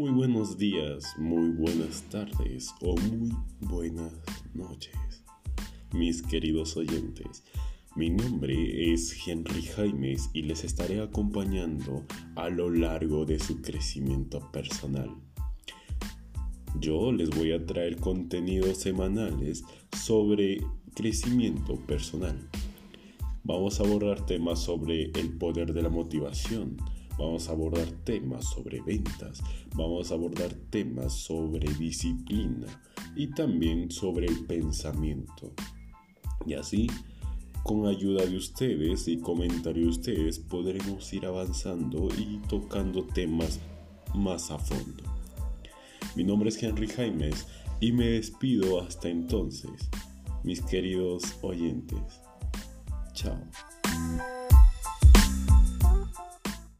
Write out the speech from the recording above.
Muy buenos días, muy buenas tardes o muy buenas noches, mis queridos oyentes. Mi nombre es Henry Jaimes y les estaré acompañando a lo largo de su crecimiento personal. Yo les voy a traer contenidos semanales sobre crecimiento personal. Vamos a abordar temas sobre el poder de la motivación, vamos a abordar temas sobre ventas, vamos a abordar temas sobre disciplina y también sobre el pensamiento. Y así, con ayuda de ustedes y comentario de ustedes, podremos ir avanzando y tocando temas más a fondo. Mi nombre es Henry Jaimes y me despido hasta entonces, mis queridos oyentes. Chao.